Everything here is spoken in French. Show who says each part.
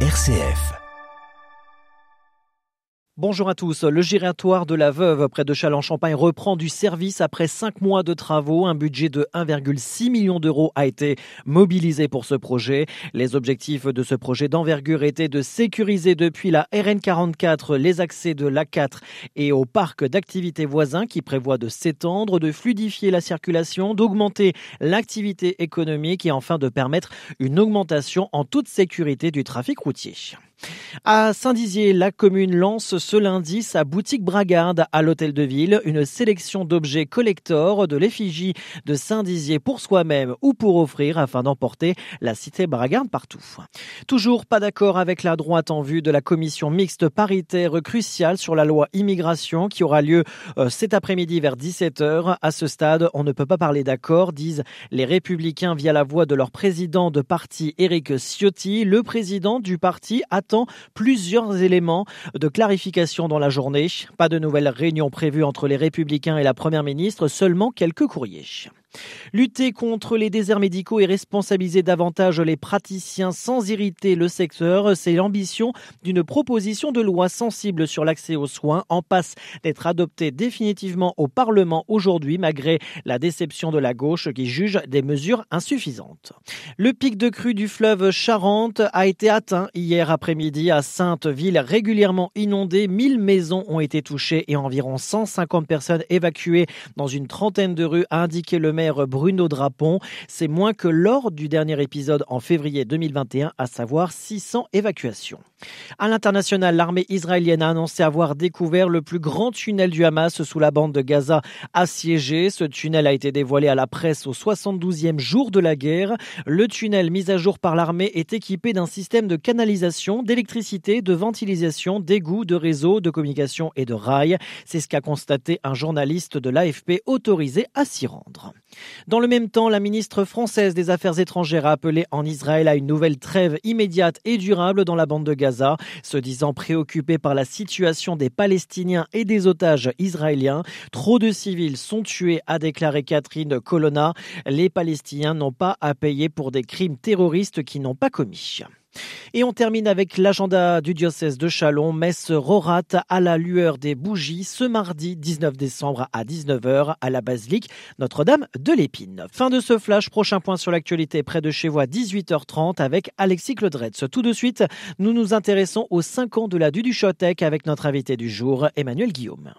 Speaker 1: RCF. Bonjour à tous. Le giratoire de la Veuve près de Châlons-Champagne reprend du service après cinq mois de travaux. Un budget de 1,6 million d'euros a été mobilisé pour ce projet. Les objectifs de ce projet d'envergure étaient de sécuriser depuis la RN44 les accès de l'A4 et au parc d'activités voisins qui prévoit de s'étendre, de fluidifier la circulation, d'augmenter l'activité économique et enfin de permettre une augmentation en toute sécurité du trafic routier. À Saint-Dizier, la commune lance ce lundi sa boutique Bragarde à l'hôtel de ville, une sélection d'objets collector de l'effigie de Saint-Dizier pour soi-même ou pour offrir afin d'emporter la cité Bragarde partout. Toujours pas d'accord avec la droite en vue de la commission mixte paritaire cruciale sur la loi immigration qui aura lieu euh, cet après-midi vers 17h. À ce stade, on ne peut pas parler d'accord, disent les républicains via la voix de leur président de parti Éric Ciotti. Le président du parti a attend plusieurs éléments de clarification dans la journée. Pas de nouvelles réunions prévues entre les républicains et la première ministre, seulement quelques courriers. Lutter contre les déserts médicaux et responsabiliser davantage les praticiens sans irriter le secteur, c'est l'ambition d'une proposition de loi sensible sur l'accès aux soins en passe d'être adoptée définitivement au Parlement aujourd'hui malgré la déception de la gauche qui juge des mesures insuffisantes. Le pic de crue du fleuve Charente a été atteint hier après-midi à Sainte-Ville, régulièrement inondée. 1000 maisons ont été touchées et environ 150 personnes évacuées dans une trentaine de rues, a indiqué le Bruno Drapon. C'est moins que lors du dernier épisode en février 2021, à savoir 600 évacuations. À l'international, l'armée israélienne a annoncé avoir découvert le plus grand tunnel du Hamas sous la bande de Gaza assiégée. Ce tunnel a été dévoilé à la presse au 72e jour de la guerre. Le tunnel mis à jour par l'armée est équipé d'un système de canalisation, d'électricité, de ventilation, d'égouts, de réseaux, de communication et de rails. C'est ce qu'a constaté un journaliste de l'AFP autorisé à s'y rendre. Dans le même temps, la ministre française des Affaires étrangères a appelé en Israël à une nouvelle trêve immédiate et durable dans la bande de Gaza, se disant préoccupée par la situation des Palestiniens et des otages israéliens. Trop de civils sont tués, a déclaré Catherine Colonna. Les Palestiniens n'ont pas à payer pour des crimes terroristes qu'ils n'ont pas commis. Et on termine avec l'agenda du diocèse de Chalon, messe Rorat à la lueur des bougies ce mardi 19 décembre à 19h à la basilique Notre-Dame de l'Épine. Fin de ce flash, prochain point sur l'actualité près de chez vous à 18h30 avec Alexis Claudretz. Tout de suite, nous nous intéressons aux 5 ans de la Duduchotec avec notre invité du jour, Emmanuel Guillaume.